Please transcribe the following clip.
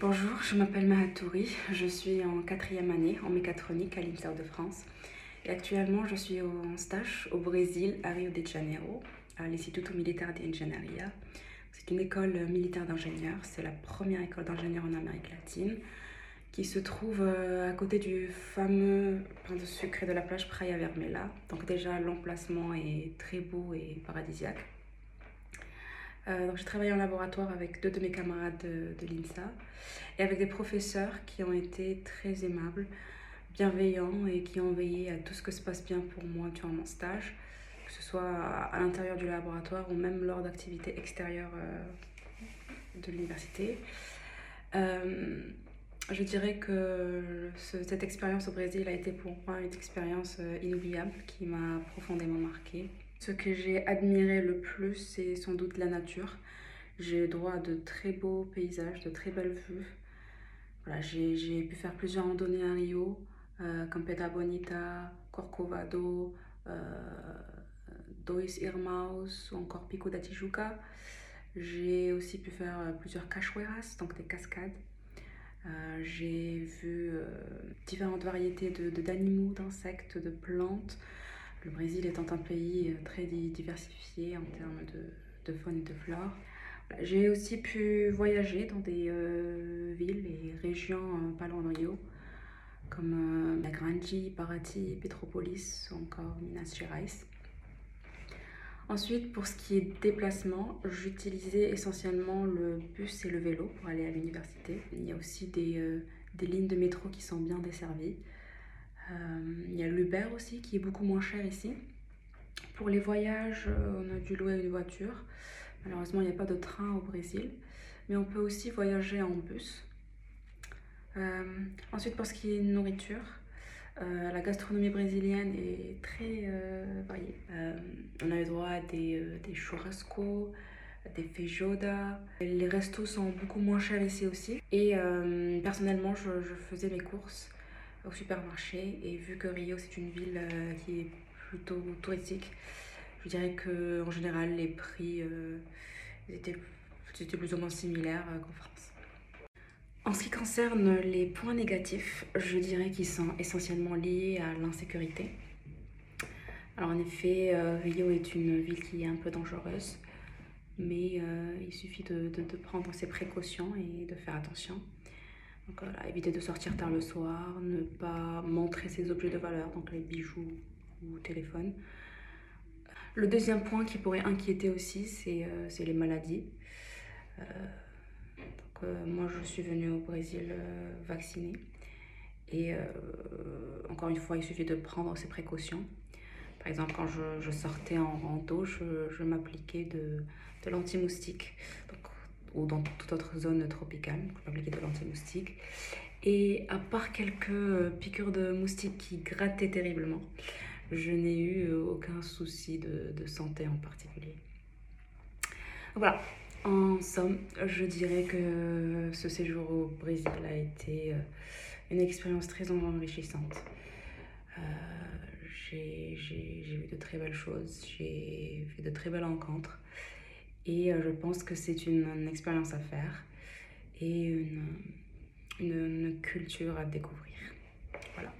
Bonjour, je m'appelle Mahatouri, je suis en quatrième année en mécatronique à l'INSER de France. Et actuellement, je suis en stage au Brésil, à Rio de Janeiro, à l'Instituto Militar de Engenharia. C'est une école militaire d'ingénieurs, c'est la première école d'ingénieurs en Amérique latine, qui se trouve euh, à côté du fameux pain de sucre de la plage Praia Vermela. Donc déjà, l'emplacement est très beau et paradisiaque. Euh, donc j'ai travaillé en laboratoire avec deux de mes camarades de, l'INSA et avec des professeurs qui ont été très aimables, bienveillants et qui ont veillé à tout ce que se passe bien pour moi durant mon stage, que ce soit à l'intérieur du laboratoire ou même lors d'activités extérieures euh, de l'université. Euh, je dirais que ce- cette expérience au Brésil a été pour moi une expérience inoubliable qui m'a profondément marquée. Ce que j'ai admiré le plus, c'est sans doute la nature. J'ai droit à de très beaux paysages, de très belles vues. J'ai, pu faire plusieurs randonnées à Rio, euh, Campeta Bonita, Corcovado, euh, Dois Irmãos ou encore Pico da Tijuca. J'ai aussi pu faire euh, plusieurs cachoeiras, donc des cascades. Euh, j'ai vu différentes variétés de, de- d'animaux, d'insectes, de plantes. Le Brésil étant un pays euh, très di- diversifié en termes de, faune et de flore. Voilà, J'ai aussi pu voyager dans des euh, villes et régions euh, pas loin de Rio, comme euh, Lagrange, Paraty, Petropolis ou encore Minas Gerais. Ensuite, pour ce qui est déplacement, j'utilisais essentiellement le bus et le vélo pour aller à l'université. Il y a aussi des, des lignes de métro qui sont bien desservies. Euh, il y a l'Uber aussi qui est beaucoup moins cher ici. Pour les voyages, euh, on a dû louer une voiture. Malheureusement, il n'y a pas de train au Brésil, mais on peut aussi voyager en bus. Euh, ensuite, pour ce qui est nourriture, euh, la gastronomie brésilienne est très euh, variée. Euh, on a eu droit à des, euh, des churrascos, des feijoada. Les restos sont beaucoup moins chers ici aussi. Et euh, personnellement, je faisais mes courses au supermarché. Et vu que Rio, c'est une ville euh, qui est plutôt touristique, je dirais que en général, les prix euh, étaient, plus ou moins similaires euh, qu'en France. En ce qui concerne les points négatifs, je dirais qu'ils sont essentiellement liés à l'insécurité. Alors en effet, Rio est une ville qui est un peu dangereuse, mais il suffit de prendre ses précautions et de faire attention. Éviter de sortir tard le soir, ne pas montrer ses objets de valeur, donc les bijoux ou téléphone. Le deuxième point qui pourrait inquiéter aussi, c'est euh, les maladies. Euh, euh, moi, je suis venue au Brésil vaccinée. Et encore une fois, il suffit de prendre ses précautions. Par exemple, quand je, sortais en rando, je, m'appliquais de, l'anti-moustique. Ou dans toute autre zone tropicale, donc je m'appliquais de l'anti-moustique. Et à part quelques euh, piqûres de moustiques qui grattaient terriblement, je n'ai eu euh, aucun souci de, santé en particulier. Voilà, en somme, je dirais que ce séjour au Brésil a été euh, une expérience très enrichissante. J'ai vu de très belles choses, j'ai fait de très belles rencontres et euh, je pense que c'est une, expérience à faire et une culture à découvrir. Voilà.